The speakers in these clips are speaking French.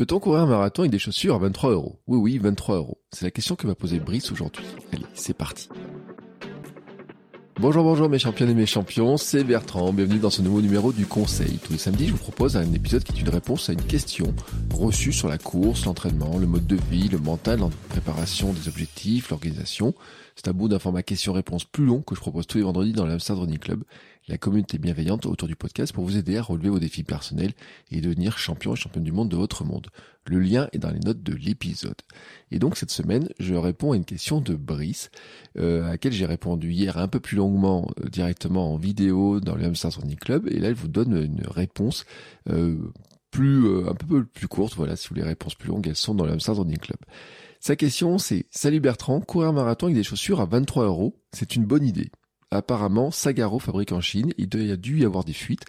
Peut-on courir un marathon avec des chaussures à 23 euros Oui, oui, 23 euros. C'est la question que m'a posée Brice aujourd'hui. Allez, c'est parti. Bonjour, bonjour mes champions et mes champions, c'est Bertrand, bienvenue dans ce nouveau numéro du Conseil. Tous les samedis, je vous propose un épisode qui est une réponse à une question reçue sur la course, l'entraînement, le mode de vie, le mental, la préparation des objectifs, l'organisation. C'est un bout d'un format question-réponse plus long que je propose tous les vendredis dans l'Amsterdam Running Club, la communauté bienveillante autour du podcast pour vous aider à relever vos défis personnels et devenir champion et championne du monde de votre monde. Le lien est dans les notes de l'épisode. Et donc cette semaine, je réponds à une question de Brice, euh, à laquelle j'ai répondu hier un peu plus longuement euh, directement en vidéo dans le Running Club. Et là, elle vous donne une réponse euh, plus un peu plus courte. Voilà, si vous voulez réponses plus longues, elles sont dans le Running Club. Sa question c'est Salut Bertrand, courir un marathon avec des chaussures à 23 euros, c'est une bonne idée. Apparemment, Sagaro fabrique en Chine, il a dû y avoir des fuites.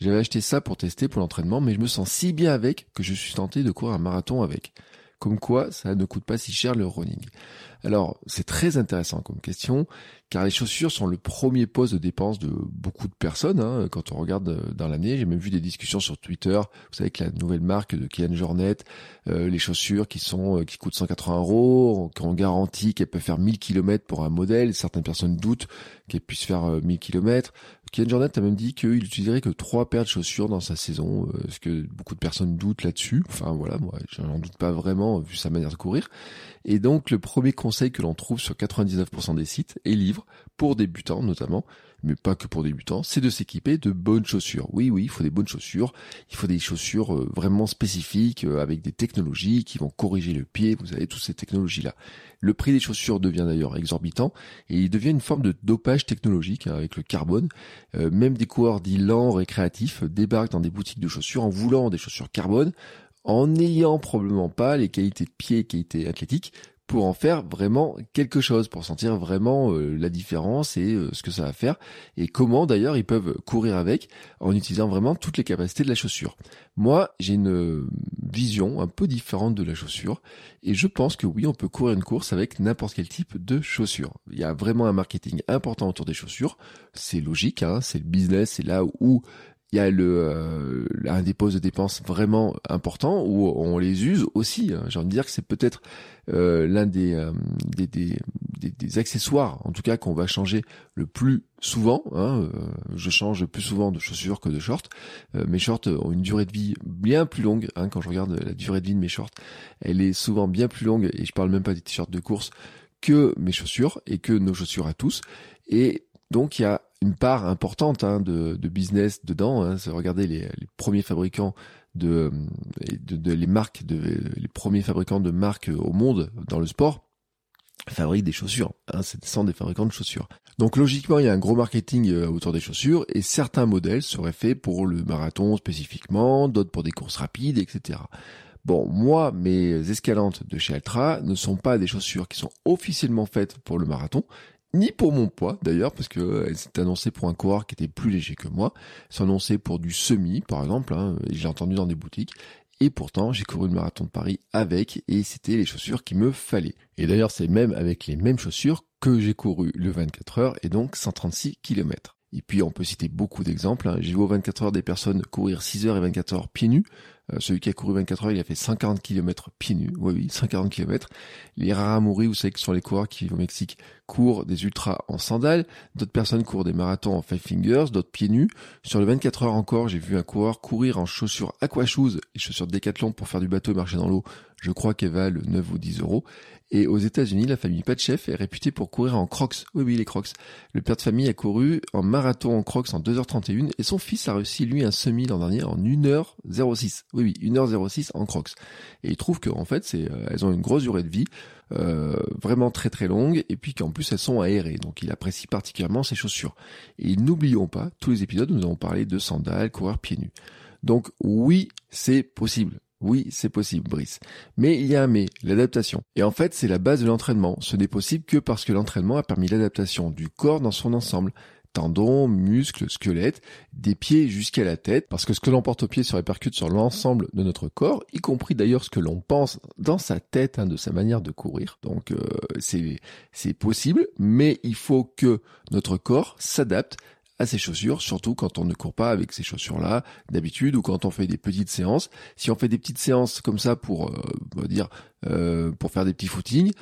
J'avais acheté ça pour tester pour l'entraînement, mais je me sens si bien avec que je suis tenté de courir un marathon avec. Comme quoi, ça ne coûte pas si cher le running. Alors, c'est très intéressant comme question, car les chaussures sont le premier poste de dépense de beaucoup de personnes. Hein, quand on regarde euh, dans l'année, j'ai même vu des discussions sur Twitter. Vous savez que la nouvelle marque de Kylian Jornet, euh, les chaussures qui sont euh, qui coûtent 180 euros, qu'on garantit qu'elles peuvent faire 1000 km pour un modèle. Certaines personnes doutent qu'elles puissent faire 1000 km. Kylian Jornet a même dit qu'il utiliserait que trois paires de chaussures dans sa saison, parce que beaucoup de personnes doutent là-dessus? Enfin voilà, moi j'en doute pas vraiment vu sa manière de courir. Et donc le premier conseil que l'on trouve sur 99% des sites et livres, pour débutants notamment, mais pas que pour débutants, c'est de s'équiper de bonnes chaussures. Oui, oui, il faut des bonnes chaussures. Il faut des chaussures euh, vraiment spécifiques, euh, avec des technologies qui vont corriger le pied. Vous avez toutes ces technologies-là. Le prix des chaussures devient d'ailleurs exorbitant et il devient une forme de dopage technologique hein, avec le carbone. Euh, même des coureurs dits lents, récréatifs, débarquent dans des boutiques de chaussures en voulant des chaussures carbone en n'ayant probablement pas les qualités de pied et qualités athlétiques pour en faire vraiment quelque chose, pour sentir vraiment euh, la différence et euh, ce que ça va faire, et comment d'ailleurs ils peuvent courir avec en utilisant vraiment toutes les capacités de la chaussure. Moi, j'ai une euh, vision un peu différente de la chaussure, et je pense que oui, on peut courir une course avec n'importe quel type de chaussure. Il y a vraiment un marketing important autour des chaussures, c'est logique, hein, c'est le business, c'est là où il y a euh, un dépôt de dépenses vraiment important où on les use aussi. Hein. J'ai envie de dire que c'est peut-être euh, l'un euh, des, des, des, des, accessoires, en tout cas qu'on va changer le plus souvent. Hein. Je change plus souvent de chaussures que de shorts. mes shorts ont une durée de vie bien plus longue. Hein. Quand je regarde la durée de vie de mes shorts, elle est souvent bien plus longue et je parle même pas des t-shirts de course que mes chaussures et que nos chaussures à tous. Et donc il y a une part importante hein, de, business dedans. Hein. Regardez les, premiers fabricants de, les marques, les premiers fabricants de marques au monde dans le sport fabriquent des chaussures. Hein, c'est des fabricants de chaussures. Donc logiquement, il y a un gros marketing euh, autour des chaussures et certains modèles seraient faits pour le marathon spécifiquement, d'autres pour des courses rapides, etc. Bon, moi, mes escalantes de chez Altra ne sont pas des chaussures qui sont officiellement faites pour le marathon ni pour mon poids d'ailleurs, parce que euh, elle s'est annoncée pour un coureur qui était plus léger que moi. Annoncée pour du semi, par exemple, hein, j'ai entendu dans des boutiques. Et pourtant, j'ai couru le marathon de Paris avec, et c'était les chaussures qui me fallaient. Et d'ailleurs, c'est même avec les mêmes chaussures que j'ai couru le 24 heures, et donc 136 km. Et puis, on peut citer beaucoup d'exemples. Hein. J'ai vu aux 24 heures des personnes courir 6 heures et 24 heures pieds nus. Euh, celui qui a couru 24 heures, il a fait 140 km pieds nus. Oui, oui, 140 km. Les Raramuri, vous savez que ce sont les coureurs qui vivent au Mexique, courent des ultras en sandales. D'autres personnes courent des marathons en five fingers, d'autres pieds nus. Sur le 24 heures encore, j'ai vu un coureur courir en chaussures aqua shoes, les chaussures décathlon pour faire du bateau et marcher dans l'eau, Je crois qu'elles valent 9 ou 10 euros. Et aux États-Unis, la famille Patchef est réputée pour courir en crocs. Oui, oui, les crocs. Le père de famille a couru en marathon en crocs en 2h31 et son fils a réussi, lui, un semi l'an dernier en 1h06. Oui, oui, 1h06 en crocs. Et il trouve qu'en fait, c'est, euh, elles ont une grosse durée de vie, euh, vraiment très très longue, et puis qu'en plus elles sont aérées. Donc il apprécie particulièrement ces chaussures. Et n'oublions pas, tous les épisodes, nous avons parlé de sandales, courir pieds nus. Donc oui, c'est possible. Oui, c'est possible, Brice. Mais il y a un mais, l'adaptation. Et en fait, c'est la base de l'entraînement. Ce n'est possible que parce que l'entraînement a permis l'adaptation du corps dans son ensemble. Tendons, muscles, squelettes, des pieds jusqu'à la tête, parce que ce que l'on porte aux pieds se répercute sur l'ensemble de notre corps, y compris d'ailleurs ce que l'on pense dans sa tête, hein, de sa manière de courir. Donc euh, c'est c'est possible, mais il faut que notre corps s'adapte à ses chaussures, surtout quand on ne court pas avec ces chaussures-là d'habitude ou quand on fait des petites séances. Si on fait des petites séances comme ça pour, euh, dire, euh, pour faire des petits footings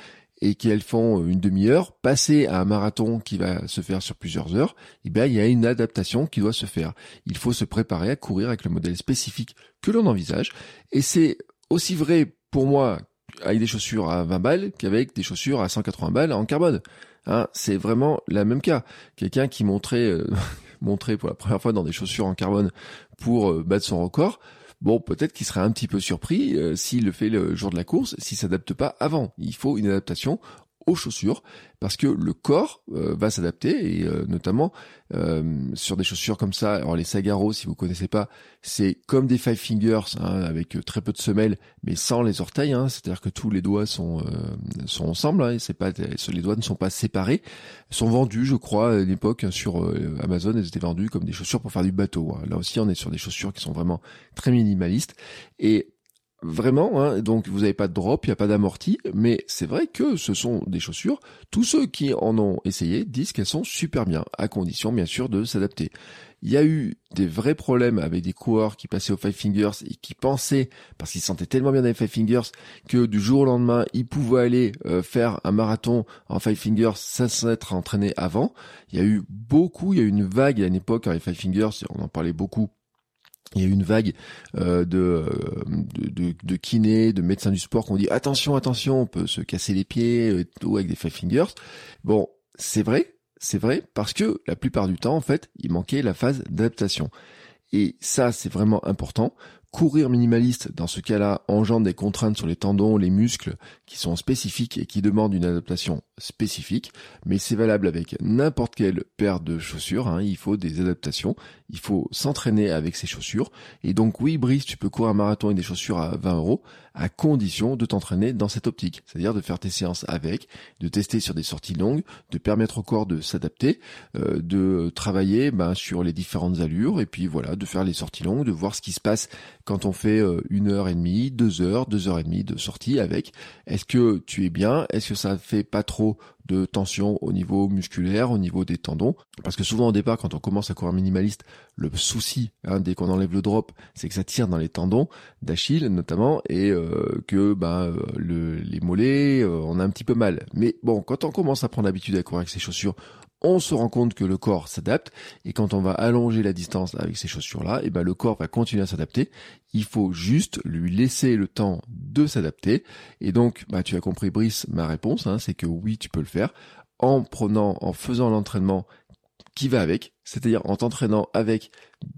et qu'elles font une demi-heure, passer à un marathon qui va se faire sur plusieurs heures, eh bien, il y a une adaptation qui doit se faire. Il faut se préparer à courir avec le modèle spécifique que l'on envisage. Et c'est aussi vrai pour moi avec des chaussures à 20 balles qu'avec des chaussures à 180 balles en carbone. Hein, c'est vraiment la même cas. Quelqu'un qui montrait, euh, montrait pour la première fois dans des chaussures en carbone pour euh, battre son record, bon, peut-être qu'il serait un petit peu surpris euh, s'il le fait le jour de la course, s'il s'adapte pas avant. Il faut une adaptation aux chaussures parce que le corps euh, va s'adapter et euh, notamment euh, sur des chaussures comme ça. Alors les Sagaro, si vous connaissez pas, c'est comme des Five Fingers hein, avec très peu de semelles, mais sans les orteils. Hein, C'est-à-dire que tous les doigts sont sont ensemble. Hein, c'est pas les doigts ne sont pas séparés. Ils sont vendus, je crois, à l'époque sur Amazon. Elles étaient vendues comme des chaussures pour faire du bateau. Hein. Là aussi, on est sur des chaussures qui sont vraiment très minimalistes et Vraiment, hein, donc vous n'avez pas de drop, il n'y a pas d'amorti, mais c'est vrai que ce sont des chaussures. Tous ceux qui en ont essayé disent qu'elles sont super bien, à condition bien sûr de s'adapter. Il y a eu des vrais problèmes avec des coureurs qui passaient aux Five Fingers et qui pensaient, parce qu'ils sentaient tellement bien dans les Five Fingers, que du jour au lendemain, ils pouvaient aller euh, faire un marathon en Five Fingers sans s'être entraîné avant. Il y a eu beaucoup, il y a eu une vague à une époque avec Five Fingers, on en parlait beaucoup il y a eu une vague euh, de, de, de, kinés, de médecins du sport qui ont dit attention, attention, on peut se casser les pieds euh, tout avec des five fingers. Bon, c'est vrai, c'est vrai, parce que la plupart du temps, en fait, il manquait la phase d'adaptation. Et ça, c'est vraiment important. Courir minimaliste, dans ce cas-là, engendre des contraintes sur les tendons, les muscles, qui sont spécifiques et qui demandent une adaptation spécifique, mais c'est valable avec n'importe quelle paire de chaussures, hein. il faut des adaptations, il faut s'entraîner avec ces chaussures, et donc oui, Brice, tu peux courir un marathon avec des chaussures à 20 euros, à condition de t'entraîner dans cette optique, c'est-à-dire de faire tes séances avec, de tester sur des sorties longues, de permettre au corps de s'adapter, euh, de travailler ben, sur les différentes allures, et puis voilà, de faire les sorties longues, de voir ce qui se passe quand on fait euh, une heure et demie, deux heures, deux heures et demie de sortie avec, est-ce que tu es bien, est-ce que ça fait pas trop de tension au niveau musculaire, au niveau des tendons. Parce que souvent au départ, quand on commence à courir minimaliste, le souci, hein, dès qu'on enlève le drop, c'est que ça tire dans les tendons d'Achille notamment, et euh, que bah, le, les mollets, euh, on a un petit peu mal. Mais bon, quand on commence à prendre l'habitude à courir avec ses chaussures, on se rend compte que le corps s'adapte et quand on va allonger la distance avec ces chaussures-là, et eh ben le corps va continuer à s'adapter. Il faut juste lui laisser le temps de s'adapter. Et donc, bah, tu as compris, Brice, ma réponse, hein, c'est que oui, tu peux le faire en prenant, en faisant l'entraînement qui va avec, c'est-à-dire en t'entraînant avec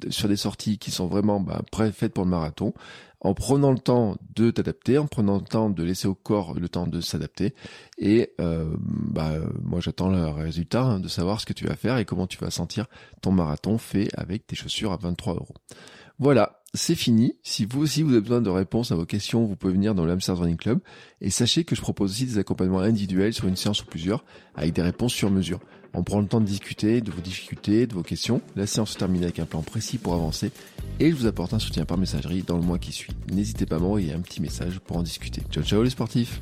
sur des sorties qui sont vraiment bah, faites pour le marathon, en prenant le temps de t'adapter, en prenant le temps de laisser au corps le temps de s'adapter. Et euh, bah, moi j'attends le résultat hein, de savoir ce que tu vas faire et comment tu vas sentir ton marathon fait avec tes chaussures à 23 euros. Voilà, c'est fini. Si vous aussi vous avez besoin de réponses à vos questions, vous pouvez venir dans l'Amsterdam Running Club. Et sachez que je propose aussi des accompagnements individuels sur une séance ou plusieurs, avec des réponses sur mesure. On prend le temps de discuter de vos difficultés, de vos questions. La séance se termine avec un plan précis pour avancer et je vous apporte un soutien par messagerie dans le mois qui suit. N'hésitez pas à m'envoyer un petit message pour en discuter. Ciao ciao les sportifs